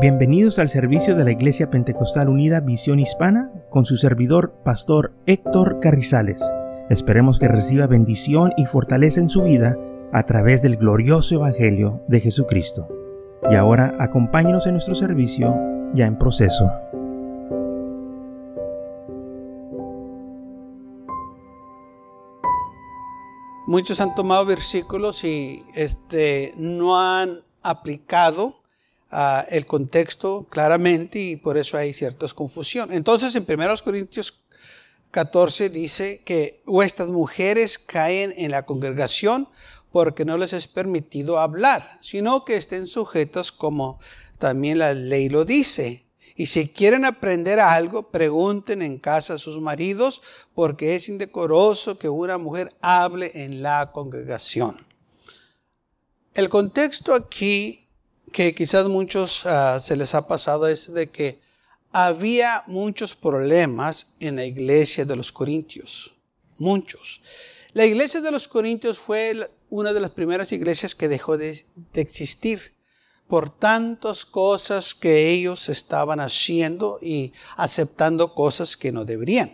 Bienvenidos al servicio de la Iglesia Pentecostal Unida Visión Hispana con su servidor, Pastor Héctor Carrizales. Esperemos que reciba bendición y fortaleza en su vida a través del glorioso Evangelio de Jesucristo. Y ahora acompáñenos en nuestro servicio ya en proceso. Muchos han tomado versículos y este, no han aplicado el contexto claramente y por eso hay ciertas confusión. Entonces en 1 Corintios 14 dice que vuestras mujeres caen en la congregación porque no les es permitido hablar, sino que estén sujetas como también la ley lo dice. Y si quieren aprender algo, pregunten en casa a sus maridos, porque es indecoroso que una mujer hable en la congregación. El contexto aquí que quizás muchos ah, se les ha pasado es de que había muchos problemas en la iglesia de los Corintios. Muchos. La iglesia de los Corintios fue una de las primeras iglesias que dejó de, de existir por tantas cosas que ellos estaban haciendo y aceptando cosas que no deberían.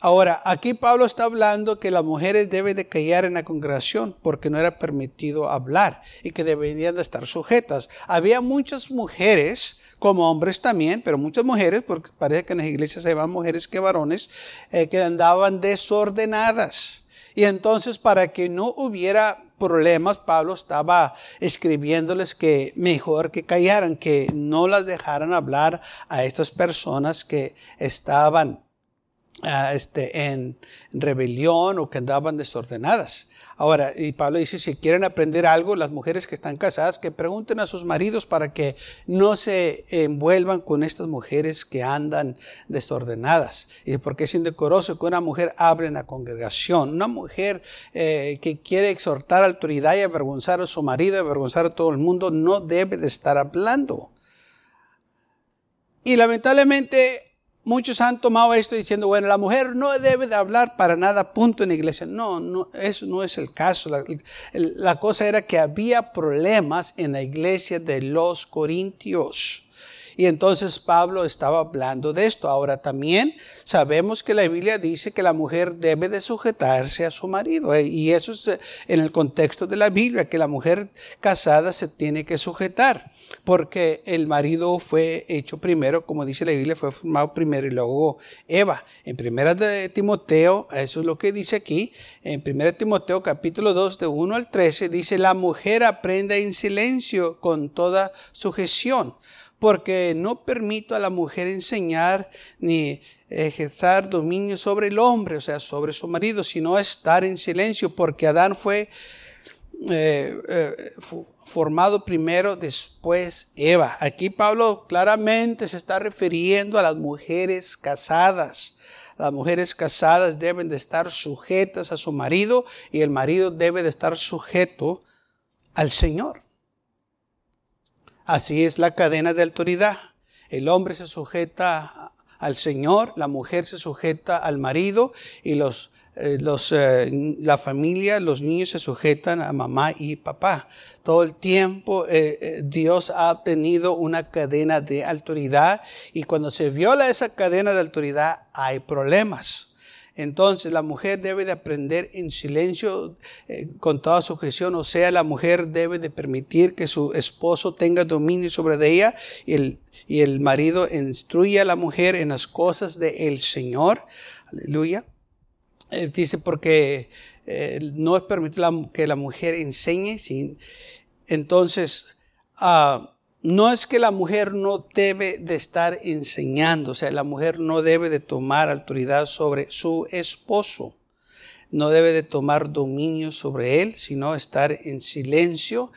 Ahora, aquí Pablo está hablando que las mujeres deben de callar en la congregación porque no era permitido hablar y que deberían de estar sujetas. Había muchas mujeres, como hombres también, pero muchas mujeres, porque parece que en las iglesias hay más mujeres que varones, eh, que andaban desordenadas. Y entonces para que no hubiera problemas, Pablo estaba escribiéndoles que mejor que callaran, que no las dejaran hablar a estas personas que estaban este, en rebelión o que andaban desordenadas. Ahora, y Pablo dice, si quieren aprender algo, las mujeres que están casadas, que pregunten a sus maridos para que no se envuelvan con estas mujeres que andan desordenadas. Y porque es indecoroso que una mujer hable en la congregación. Una mujer eh, que quiere exhortar autoridad y avergonzar a su marido, avergonzar a todo el mundo, no debe de estar hablando. Y lamentablemente muchos han tomado esto diciendo, bueno, la mujer no debe de hablar para nada, punto en la iglesia. No, no eso no es el caso. La, cosa era que había problemas en la iglesia de los corintios. Y entonces Pablo estaba hablando de esto. Ahora también sabemos que la Biblia dice que la mujer debe de sujetarse a su marido. Eh, y eso es eh, en el contexto de la Biblia, que la mujer casada se tiene que sujetar porque el marido fue hecho primero, como dice la Biblia, fue formado primero y luego Eva. En primera de Timoteo, eso es lo que dice aquí, en primera de Timoteo capítulo 2 de 1 al 13, dice, la mujer aprenda en silencio con toda sujeción, porque no permito a la mujer enseñar ni ejercer dominio sobre el hombre, o sea, sobre su marido, sino estar en silencio, porque Adán fue... Eh, eh, formado primero, después Eva. Aquí Pablo claramente se está refiriendo a las mujeres casadas. Las mujeres casadas deben de estar sujetas a su marido y el marido debe de estar sujeto al Señor. Así es la cadena de autoridad. El hombre se sujeta al Señor, la mujer se sujeta al marido y los eh, eh, la familia, los niños se sujetan a mamá y papá. Todo el tiempo eh, Dios ha tenido una cadena de autoridad y cuando se viola esa cadena de autoridad hay problemas. Entonces la mujer debe de aprender en silencio con toda sujeción, o sea, la mujer debe de permitir que su esposo tenga dominio sobre ella y el, y el marido instruya a la mujer en las cosas del Señor. Aleluya. Eh, dice porque eh, no es permitido que la mujer enseñe. Entonces, ah, no es que la mujer no debe de estar enseñando, o sea, la mujer no debe de tomar autoridad sobre su esposo, no debe de tomar dominio sobre él, sino estar en silencio,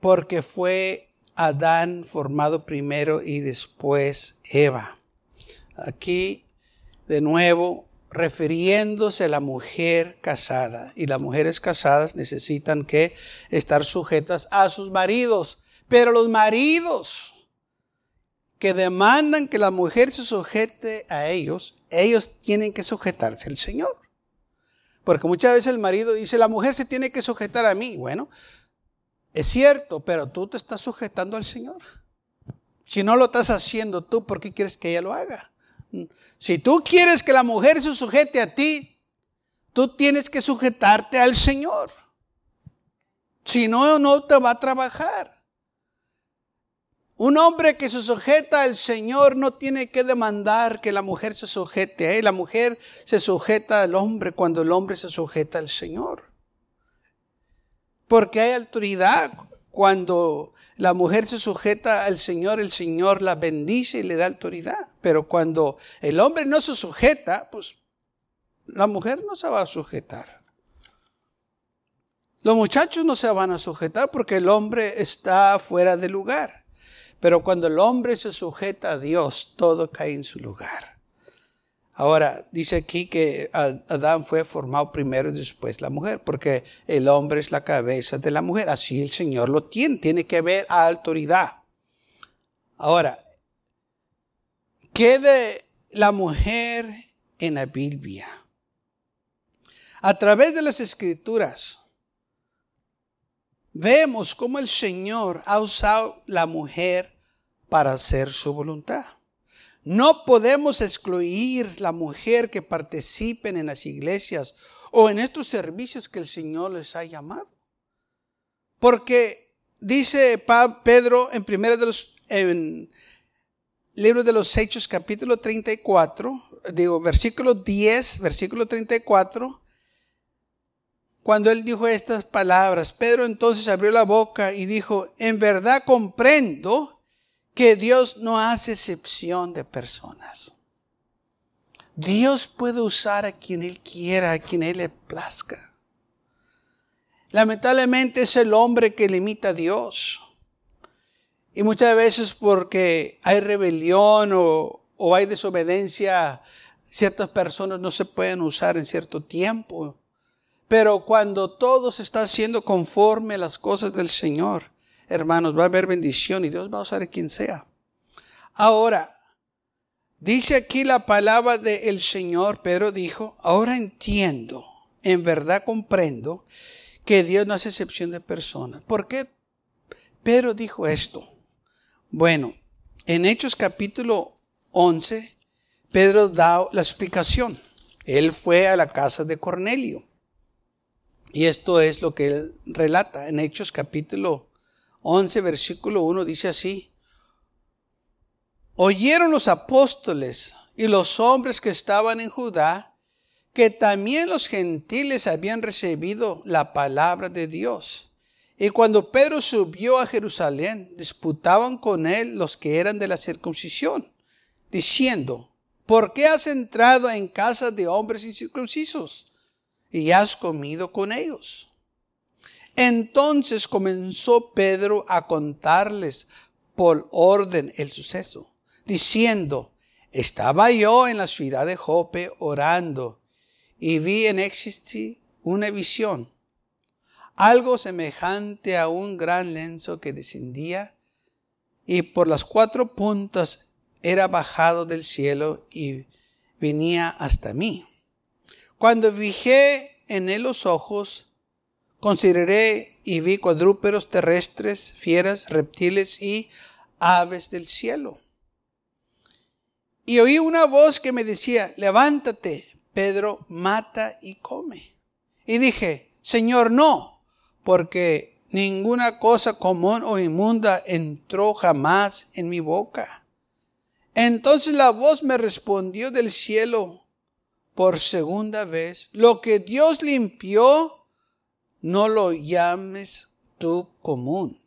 porque fue Adán formado primero y después Eva. Aquí, de nuevo, refiriéndose a la mujer casada. Y las mujeres casadas necesitan que estar sujetas a sus maridos. Pero los maridos que demandan que la mujer se sujete a ellos, ellos tienen que sujetarse al Señor. Porque muchas veces el marido dice, la mujer se tiene que sujetar a mí. Bueno, es cierto, pero tú te estás sujetando al Señor. Si no lo estás haciendo tú, ¿por qué quieres que ella lo haga? Si tú quieres que la mujer se sujete a ti, tú tienes que sujetarte al Señor. Si no, no te va a trabajar. Un hombre que se sujeta al Señor no tiene que demandar que la mujer se sujete a él. La mujer se sujeta al hombre cuando el hombre se sujeta al Señor. Porque hay autoridad cuando la mujer se sujeta al Señor, el Señor la bendice y le da autoridad. Pero cuando el hombre no se sujeta, pues la mujer no se va a sujetar. Los muchachos no se van a sujetar porque el hombre está fuera de lugar. Pero cuando el hombre se sujeta a Dios, todo cae en su lugar. Ahora, dice aquí que Adán fue formado primero y después la mujer, porque el hombre es la cabeza de la mujer. Así el Señor lo tiene, tiene que ver a autoridad. Ahora, ¿qué de la mujer en la Biblia? A través de las escrituras, vemos cómo el Señor ha usado la mujer para hacer su voluntad. No podemos excluir la mujer que participen en las iglesias o en estos servicios que el Señor les ha llamado. Porque dice Pedro en primero de los en libro de los Hechos capítulo 34, digo versículo 10, versículo 34, cuando él dijo estas palabras, Pedro entonces abrió la boca y dijo, en verdad comprendo que Dios no hace excepción de personas. Dios puede usar a quien Él quiera, a quien Él le plazca. Lamentablemente es el hombre que limita a Dios. Y muchas veces porque hay rebelión o, o hay desobediencia, ciertas personas no se pueden usar en cierto tiempo. Pero cuando todo se está haciendo conforme a las cosas del Señor, hermanos, va a haber bendición y Dios va a usar a quien sea. Ahora, dice aquí la palabra del Señor, Pedro dijo, ahora entiendo, en verdad comprendo que Dios no hace excepción de personas. ¿Por qué Pedro dijo esto? Bueno, en Hechos capítulo 11, Pedro da la explicación. Él fue a la casa de Cornelio. Y esto es lo que él relata en Hechos capítulo 11, versículo 1, dice así, oyeron los apóstoles y los hombres que estaban en Judá que también los gentiles habían recibido la palabra de Dios. Y cuando Pedro subió a Jerusalén, disputaban con él los que eran de la circuncisión, diciendo, ¿por qué has entrado en casa de hombres incircuncisos y has comido con ellos? Entonces comenzó Pedro a contarles por orden el suceso, diciendo, estaba yo en la ciudad de Jope orando y vi en éxito una visión, algo semejante a un gran lenzo que descendía y por las cuatro puntas era bajado del cielo y venía hasta mí. Cuando fijé en él los ojos, Consideré y vi cuadrúpedos terrestres, fieras, reptiles y aves del cielo. Y oí una voz que me decía, levántate, Pedro, mata y come. Y dije, Señor, no, porque ninguna cosa común o inmunda entró jamás en mi boca. Entonces la voz me respondió del cielo por segunda vez, lo que Dios limpió, no lo llames tú común.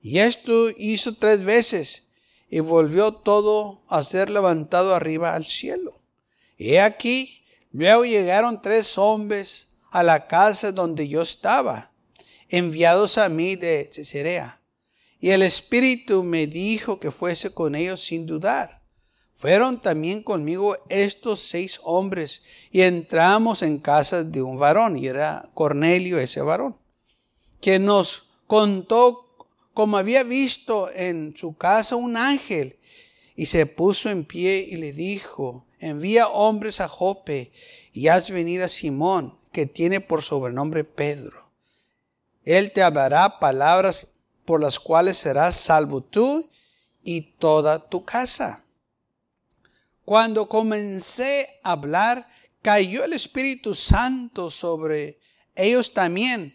Y esto hizo tres veces y volvió todo a ser levantado arriba al cielo. Y aquí, luego llegaron tres hombres a la casa donde yo estaba, enviados a mí de Cesarea. Y el Espíritu me dijo que fuese con ellos sin dudar. Fueron también conmigo estos seis hombres y entramos en casa de un varón, y era Cornelio ese varón, que nos contó como había visto en su casa un ángel y se puso en pie y le dijo, envía hombres a Jope y haz venir a Simón, que tiene por sobrenombre Pedro. Él te hablará palabras por las cuales serás salvo tú y toda tu casa. Cuando comencé a hablar, cayó el Espíritu Santo sobre ellos también,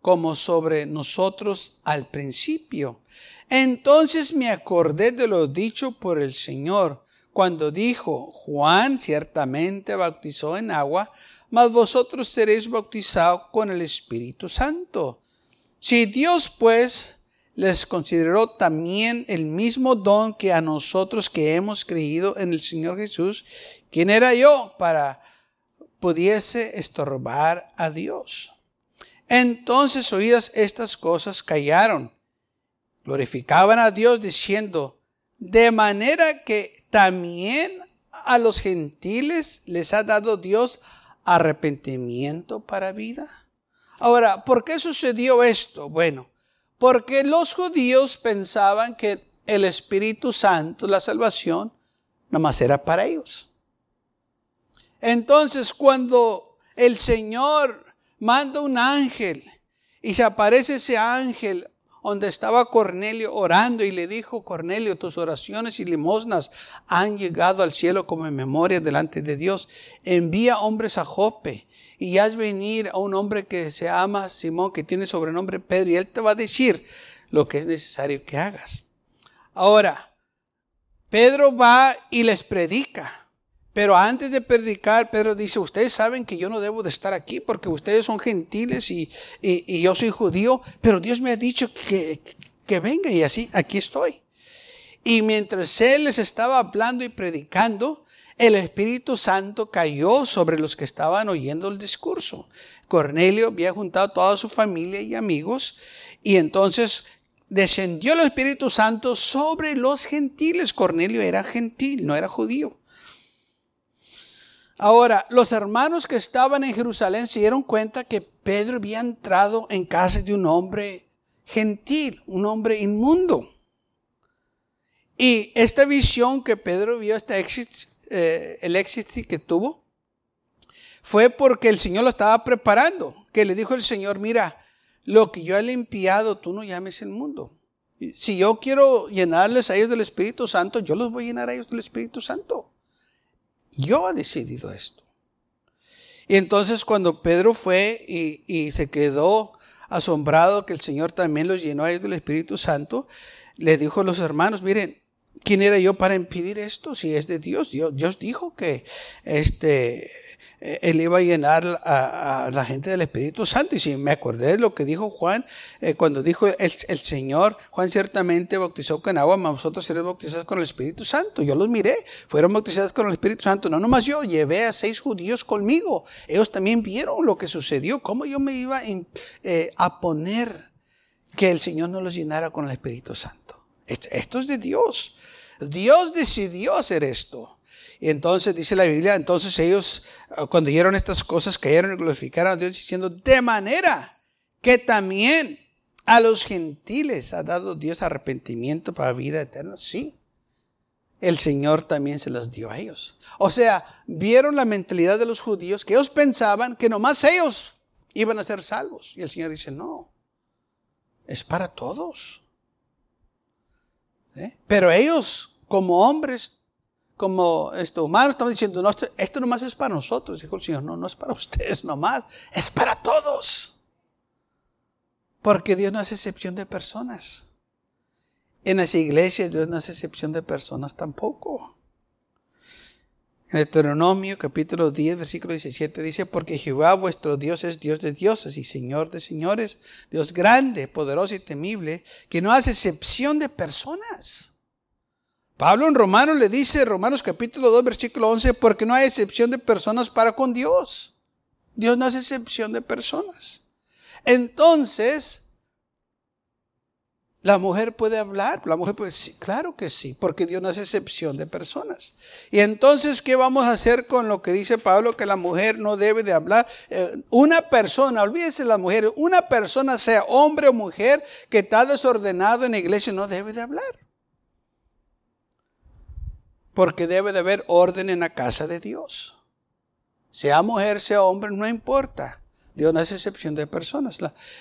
como sobre nosotros al principio. Entonces me acordé de lo dicho por el Señor, cuando dijo, Juan ciertamente bautizó en agua, mas vosotros seréis bautizados con el Espíritu Santo. Si Dios pues les consideró también el mismo don que a nosotros que hemos creído en el Señor Jesús, ¿quién era yo para pudiese estorbar a Dios? Entonces oídas estas cosas callaron, glorificaban a Dios diciendo, de manera que también a los gentiles les ha dado Dios arrepentimiento para vida. Ahora, ¿por qué sucedió esto? Bueno, porque los judíos pensaban que el Espíritu Santo, la salvación, nada más era para ellos. Entonces, cuando el Señor manda un ángel y se aparece ese ángel donde estaba Cornelio orando y le dijo, Cornelio, tus oraciones y limosnas han llegado al cielo como en memoria delante de Dios. Envía hombres a Jope y haz venir a un hombre que se llama Simón, que tiene sobrenombre Pedro, y él te va a decir lo que es necesario que hagas. Ahora, Pedro va y les predica. Pero antes de predicar, Pedro dice, ustedes saben que yo no debo de estar aquí porque ustedes son gentiles y, yo soy judío, pero Dios me ha dicho que, que venga y así, aquí estoy. Y mientras él les estaba hablando y predicando, el Espíritu Santo cayó sobre los que estaban oyendo el discurso. Cornelio había juntado toda su familia y amigos y entonces descendió el Espíritu Santo sobre los gentiles. Cornelio era gentil, no era judío. Ahora, los hermanos que estaban en Jerusalén se dieron cuenta que Pedro había entrado en casa de un hombre gentil, un hombre inmundo. Y esta visión que Pedro vio, este eh, el éxito que tuvo, fue porque el Señor lo estaba preparando. Que le dijo el Señor, mira, lo que yo he limpiado, tú no llames el mundo. Si yo quiero llenarles a ellos del Espíritu Santo, yo los voy a llenar a ellos del Espíritu Santo. Yo he decidido esto. Y entonces cuando Pedro fue y, se quedó asombrado que el Señor también los llenó a ellos del Espíritu Santo, le dijo a los hermanos, miren, ¿quién era yo para impedir esto? Si es de Dios, Dios, dijo que este, eh, él iba a llenar a, la gente del Espíritu Santo. Y si me acordé de lo que dijo Juan, eh, cuando dijo el, Señor, Juan ciertamente bautizó con agua, mas vosotros seréis bautizados con el Espíritu Santo. Yo los miré, fueron bautizados con el Espíritu Santo. No nomás yo, llevé a seis judíos conmigo. Ellos también vieron lo que sucedió, cómo yo me iba eh, a poner que el Señor no los llenara con el Espíritu Santo. esto es de Dios. Dios decidió hacer esto. Y entonces dice la Biblia, entonces ellos ah, cuando oyeron estas cosas cayeron y glorificaron a Dios diciendo, de manera que también a los gentiles ha dado Dios arrepentimiento para vida eterna. Sí, el Señor también se los dio a ellos. O sea, vieron la mentalidad de los judíos que ellos pensaban que nomás ellos iban a ser salvos. Y el Señor dice, no, es para todos. ¿Eh? Pero ellos, como hombres, como este, humano, estamos diciendo, no, esto, esto nomás es para nosotros. Dijo el Señor, no, no es para ustedes nomás, es para todos. Porque Dios no hace excepción de personas. En las iglesias Dios no hace excepción de personas tampoco. En Deuteronomio capítulo 10, versículo 17 dice, porque Jehová vuestro Dios es Dios de dioses y Señor de señores, Dios grande, poderoso y temible, que no hace excepción de personas. Pablo en Romanos le dice, Romanos capítulo 2, versículo 11, porque no hay excepción de personas para con Dios. Dios no hace excepción de personas. Entonces, ¿la mujer puede hablar? La mujer puede decir, claro que sí, porque Dios no hace excepción de personas. Y entonces, ¿qué vamos a hacer con lo que dice Pablo, que la mujer no debe de hablar? Eh, una persona, olvídese la mujer, una persona, sea hombre o mujer, que está desordenado en la iglesia, no debe de hablar porque debe de haber orden en la casa de Dios. Sea mujer, sea hombre, no importa. Dios no hace excepción de personas.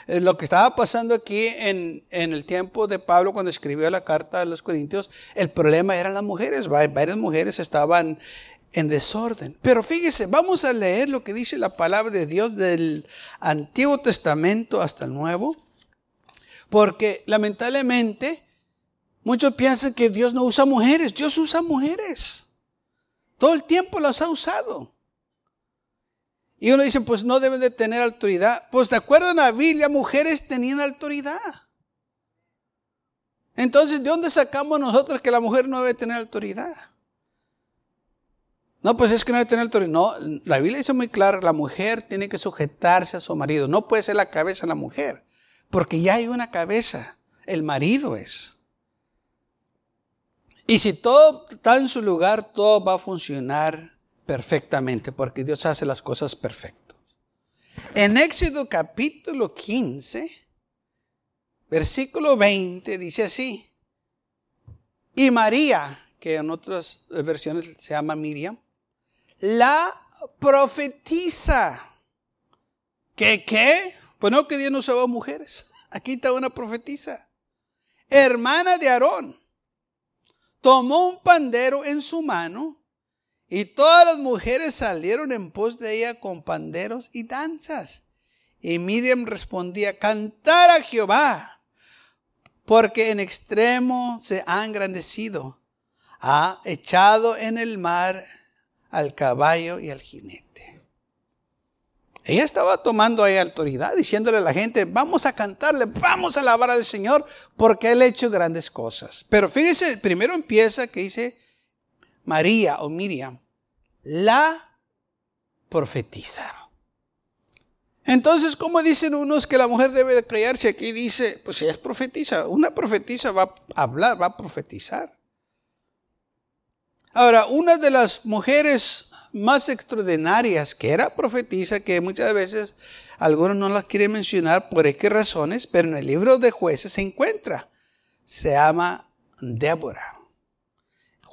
Eh, lo que estaba pasando aquí en, en, el tiempo de Pablo cuando escribió la carta a los Corintios, el problema eran las mujeres. Varias mujeres estaban en desorden. Pero fíjese, vamos a leer lo que dice la palabra de Dios del Antiguo Testamento hasta el Nuevo. Porque lamentablemente muchos piensan que Dios no usa mujeres. Dios usa mujeres. Todo el tiempo las ha usado. Y uno dice, pues no deben de tener autoridad. Pues de acuerdo a la Biblia, mujeres tenían autoridad. Entonces, ¿de dónde sacamos nosotros que la mujer no debe tener autoridad? No, pues es que no debe tener autoridad. No, la Biblia dice muy claro, la mujer tiene que sujetarse a su marido. No puede ser la cabeza la mujer, porque ya hay una cabeza. El marido es. Y si todo está en su lugar, todo va a funcionar perfectamente, porque Dios hace las cosas perfectas. En Éxodo capítulo 15, versículo 20, dice así, y María, que en otras versiones se llama Miriam, la profetiza. ¿Qué qué? Pues no que Dios no usaba mujeres. Aquí está una profetisa. Hermana de Aarón. Tomó un pandero en su mano y todas las mujeres salieron en pos de ella con panderos y danzas. Y Miriam respondía, cantar a Jehová, porque en extremo se ha engrandecido. Ha echado en el mar al caballo y al jinete. Ella estaba tomando ahí autoridad, diciéndole a la gente, vamos a cantarle, vamos a alabar al Señor, porque Él ha hecho grandes cosas. Pero fíjese, primero empieza que dice, María o Miriam, la profetiza. Entonces, ¿cómo dicen unos que la mujer debe de? Aquí dice, pues si es profetiza, una profetiza va a hablar, va a profetizar. Ahora, una de las mujeres más extraordinarias que era profetiza, que muchas veces algunos no las quieren mencionar por qué razones, pero en el libro de jueces se encuentra. Se llama Débora.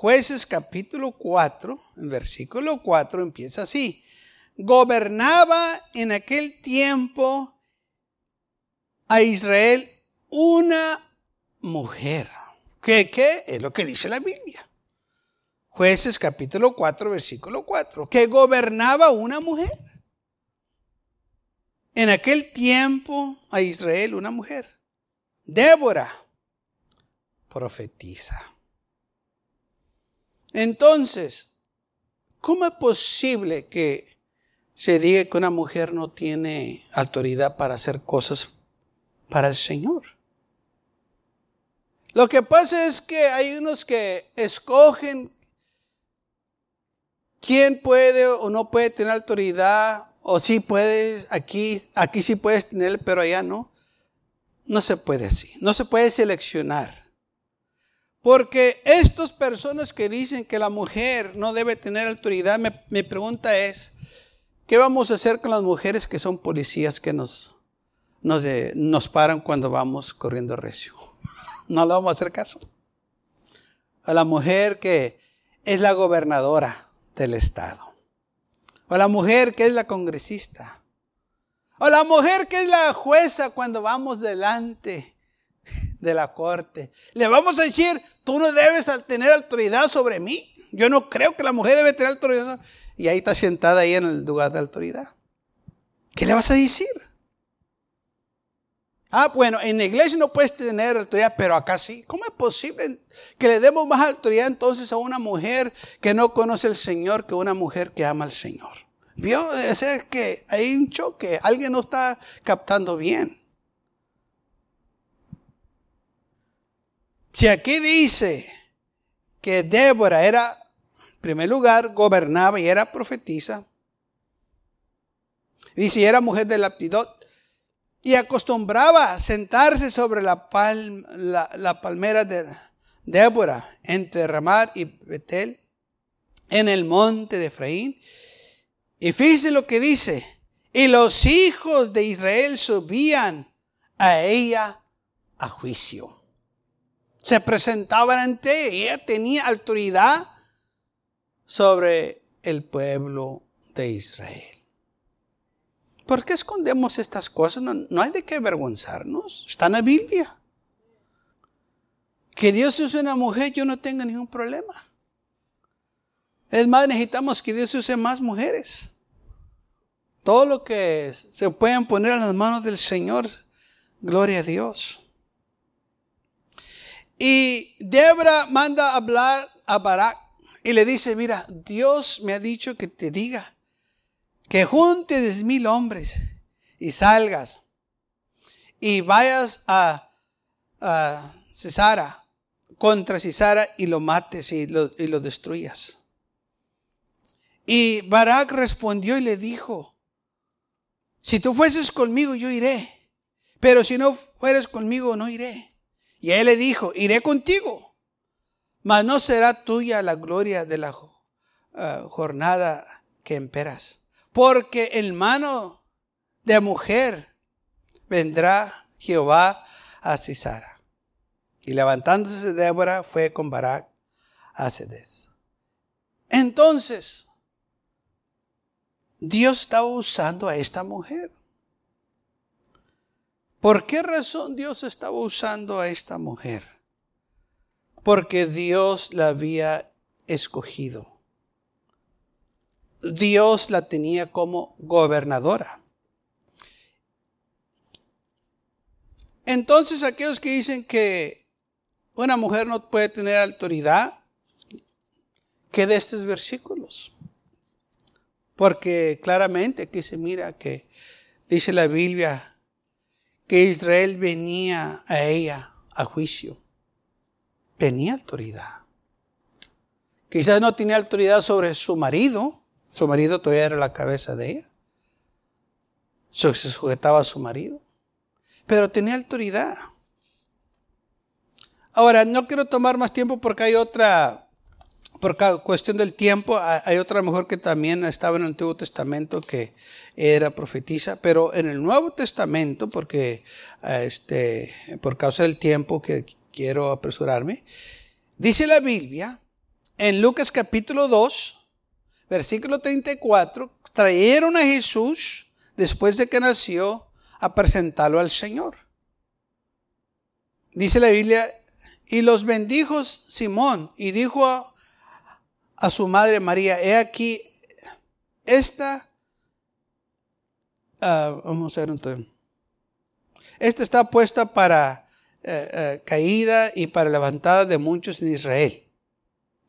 Jueces capítulo 4, en versículo 4 empieza así. Gobernaba en aquel tiempo a Israel una mujer. ¿Qué, qué? Es lo que dice la Biblia. Jueces capítulo 4, versículo 4. Que gobernaba una mujer. En aquel tiempo a Israel una mujer. Débora profetiza. Entonces, ¿cómo es posible que se diga que una mujer no tiene autoridad para hacer cosas para el Señor? Lo que pasa es que hay unos que escogen quién puede o no puede tener autoridad, o si puedes, aquí, aquí sí puedes tener, pero allá no. No se puede así, no se puede seleccionar. Porque estas personas que dicen que la mujer no debe tener autoridad, mi pregunta es, ¿qué vamos a hacer con las mujeres que son policías que nos, nos, nos paran cuando vamos corriendo recio? No le vamos a hacer caso. A la mujer que es la gobernadora del estado. O la mujer que es la congresista. O la mujer que es la jueza cuando vamos delante de la corte. Le vamos a decir, tú no debes tener autoridad sobre mí. Yo no creo que la mujer debe tener autoridad. Y ahí está sentada ahí en el lugar de autoridad. ¿Qué le vas a decir? Ah, bueno, en la iglesia no puedes tener autoridad, pero acá sí. ¿Cómo es posible que le demos más autoridad entonces a una mujer que no conoce al Señor que una mujer que ama al Señor? ¿Vio? Es que hay un choque. Alguien no está captando bien. Si aquí dice que Débora era, en primer lugar, gobernaba y era profetisa, dice, era mujer de aptidot, y acostumbraba a sentarse sobre la, la, palmera de Débora entre Ramar y Betel, en el monte de Efraín. Y fíjese lo que dice, y los hijos de Israel subían a ella a juicio se presentaban ante ella ella tenía autoridad sobre el pueblo de Israel. ¿Por qué escondemos estas cosas? No, hay de qué avergonzarnos. Está en la Biblia. Que Dios use una mujer, yo no tengo ningún problema. Es más, necesitamos que Dios use más mujeres. Todo lo que se pueden poner en las manos del Señor, gloria a Dios. Y Debra manda hablar a Barak y le dice, mira, Dios me ha dicho que te diga que juntes mil hombres y salgas y vayas a, a Cesara, contra Cesara y lo mates y lo, y lo destruyas. Y Barak respondió y le dijo, si tú fueses conmigo, yo iré, pero si no fueres conmigo, no iré. Y él le dijo, iré contigo, mas no será tuya la gloria de la eh, jornada que emperas, porque en mano de mujer vendrá Jehová a Cisara. Y levantándose Débora fue con Barak a Cedes. Entonces, Dios estaba usando a esta mujer. ¿Por qué razón Dios estaba usando a esta mujer? Porque Dios la había escogido. Dios la tenía como gobernadora. Entonces aquellos que dicen que una mujer no puede tener autoridad, ¿qué de estos versículos? Porque claramente aquí se mira que dice la Biblia que Israel venía a ella a juicio. Tenía autoridad. Quizás no tenía autoridad sobre su marido. Su marido todavía era la cabeza de ella. Se sujetaba a su marido. Pero tenía autoridad. Ahora, no quiero tomar más tiempo porque hay otra por cuestión del tiempo, hay otra mujer que también estaba en el Antiguo Testamento que era profetisa, pero en el Nuevo Testamento, porque este, por causa del tiempo que quiero apresurarme, dice la Biblia en Lucas capítulo 2, versículo 34, trajeron a Jesús después de que nació a presentarlo al Señor. Dice la Biblia, y los bendijo Simón y dijo a a su madre María, he aquí, esta, ah, vamos a ver esta está puesta para eh, eh, caída y para levantada de muchos en Israel,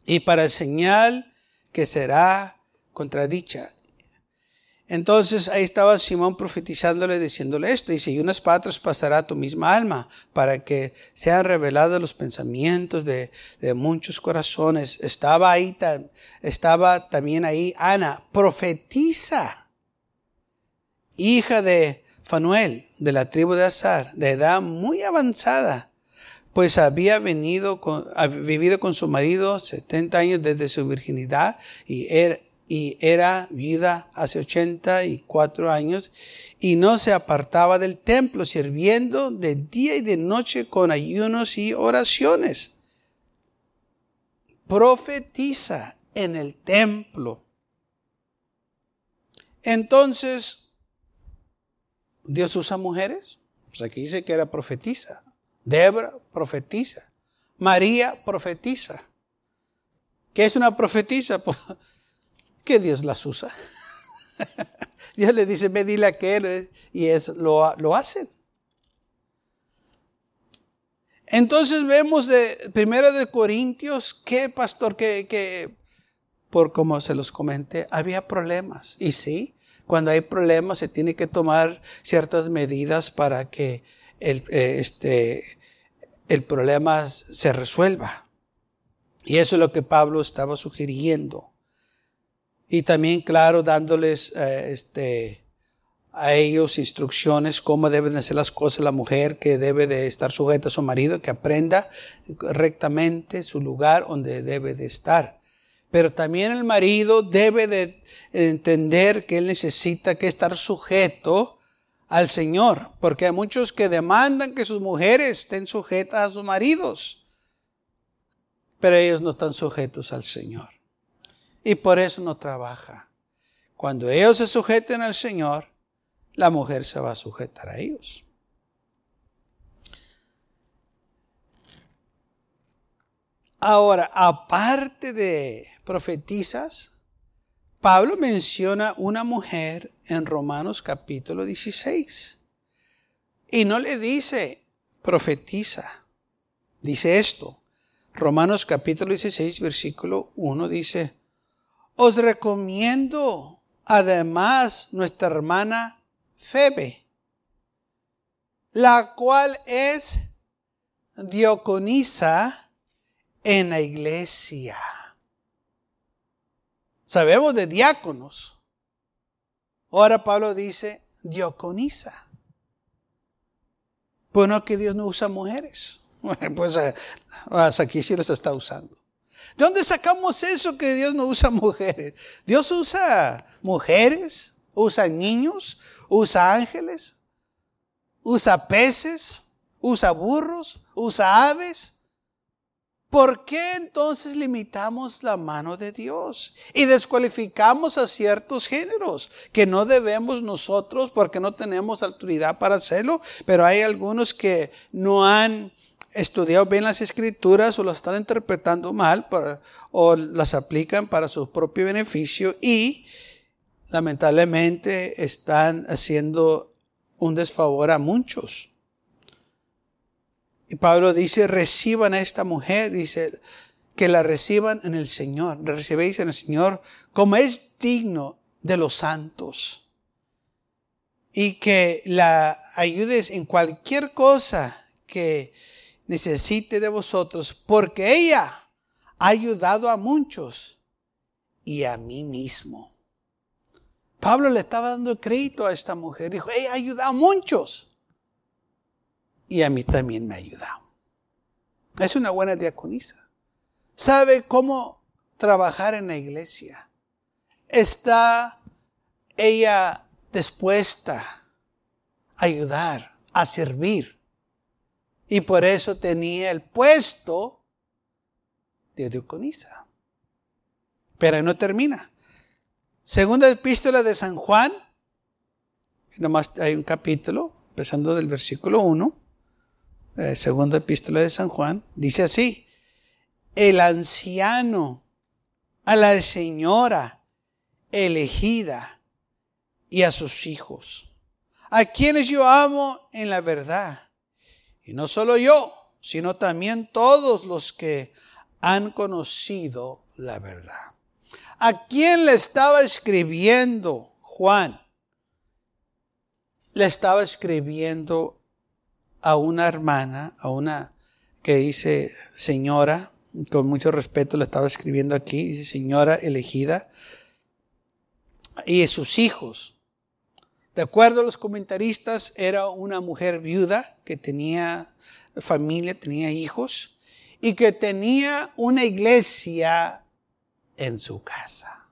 y para señal que será contradicha. Entonces ahí estaba Simón profetizándole, diciéndole esto. Dice, y unas patras pasará tu misma alma para que sean revelados los pensamientos de, muchos corazones. Estaba ahí, estaba también ahí Ana, profetiza, hija de Fanuel, de la tribu de Azar, de edad muy avanzada, pues había venido vivido con su marido 70 años desde su virginidad y era y era vida hace 84 años y no se apartaba del templo, sirviendo de día y de noche con ayunos y oraciones. Profetiza en el templo. Entonces, ¿Dios usa mujeres? Pues aquí dice que era profetiza. Debra, profetiza. María, profetiza. ¿Qué es una profetisa? Que Dios las usa. Dios le dice, me dile aquel y es, lo, lo hacen. Entonces vemos de Primera de Corintios que, pastor, que, que, por como se los comenté, había problemas. Y sí, cuando hay problemas se tiene que tomar ciertas medidas para que el, eh, este, el problema se resuelva. Y eso es lo que Pablo estaba sugiriendo. Y también, claro, dándoles eh, este, a ellos instrucciones cómo deben hacer las cosas la mujer que debe de estar sujeta a su marido, que aprenda correctamente su lugar donde debe de estar. Pero también el marido debe de entender que él necesita que estar sujeto al Señor, porque hay muchos que demandan que sus mujeres estén sujetas a sus maridos, pero ellos no están sujetos al Señor y por eso no trabaja. Cuando ellos se sujeten al Señor, la mujer se va a sujetar a ellos. Ahora, aparte de profetizas, Pablo menciona una mujer en Romanos capítulo 16. Y no le dice profetiza. Dice esto. Romanos capítulo 16, versículo 1 dice, os recomiendo además nuestra hermana Febe, la cual es diaconisa en la iglesia. Sabemos de diáconos. Ahora Pablo dice diaconisa. Bueno, que Dios no usa mujeres. Pues eh, aquí sí las está usando. ¿De dónde sacamos eso que Dios no usa mujeres? Dios usa mujeres, usa niños, usa ángeles, usa peces, usa burros, usa aves. ¿Por qué entonces limitamos la mano de Dios y descualificamos a ciertos géneros que no debemos nosotros porque no tenemos autoridad para hacerlo? Pero hay algunos que no han estudiado bien las escrituras o las están interpretando mal o las aplican para su propio beneficio y lamentablemente están haciendo un desfavor a muchos. Y Pablo dice, reciban a esta mujer, dice, que la reciban en el Señor, recibéis en el Señor como es digno de los santos. Y que la ayudes en cualquier cosa que necesite de vosotros, porque ella ha ayudado a muchos y a mí mismo. Pablo le estaba dando crédito a esta mujer. Dijo, ella ha ayudado a muchos y a mí también me ha ayudado. Es una buena diaconisa. Sabe cómo trabajar en la iglesia. Está ella dispuesta a ayudar, a servir. Y por eso tenía el puesto de diaconisa. Pero no termina. Segunda epístola de San Juan, nomás hay un capítulo, empezando del versículo 1, eh, segunda epístola de San Juan, dice así, el anciano a la señora elegida y a sus hijos, a quienes yo amo en la verdad y no solo yo, sino también todos los que han conocido la verdad. ¿A quién le estaba escribiendo Juan? Le estaba escribiendo a una hermana, a una que dice señora, con mucho respeto le estaba escribiendo aquí, dice señora elegida, y sus hijos. De acuerdo a los comentaristas, era una mujer viuda que tenía familia, tenía hijos y que tenía una iglesia en su casa.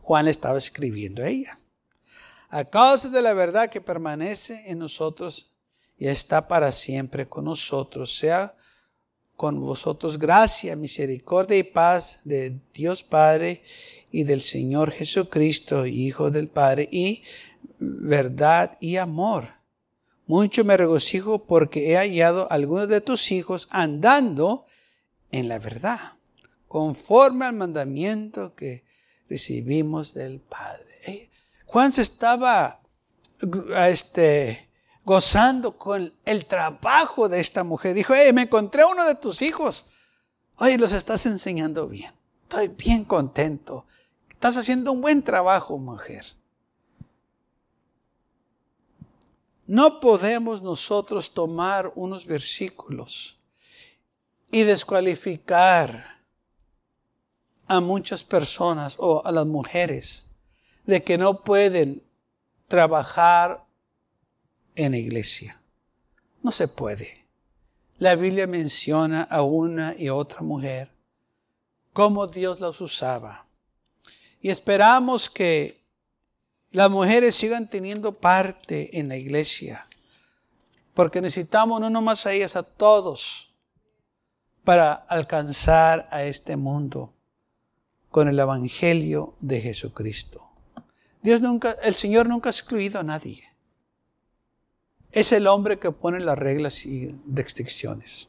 Juan estaba escribiendo a ella. A causa de la verdad que permanece en nosotros y está para siempre con nosotros, sea con vosotros gracia, misericordia y paz de Dios Padre y del Señor Jesucristo, Hijo del Padre, y verdad y amor. Mucho me regocijo porque he hallado a algunos de tus hijos andando en la verdad, conforme al mandamiento que recibimos del Padre. Juan se estaba este, gozando con el trabajo de esta mujer. Dijo, me encontré uno de tus hijos. Oye, los estás enseñando bien. Estoy bien contento. Estás haciendo un buen trabajo, mujer. No podemos nosotros tomar unos versículos y descualificar a muchas personas o a las mujeres de que no pueden trabajar en la iglesia. No se puede. La Biblia menciona a una y otra mujer cómo Dios las usaba. Y esperamos que las mujeres sigan teniendo parte en la iglesia. Porque necesitamos no nomás a ellas, a todos, para alcanzar a este mundo con el Evangelio de Jesucristo. Dios nunca, el Señor nunca ha excluido a nadie. Es el hombre que pone las reglas y restricciones.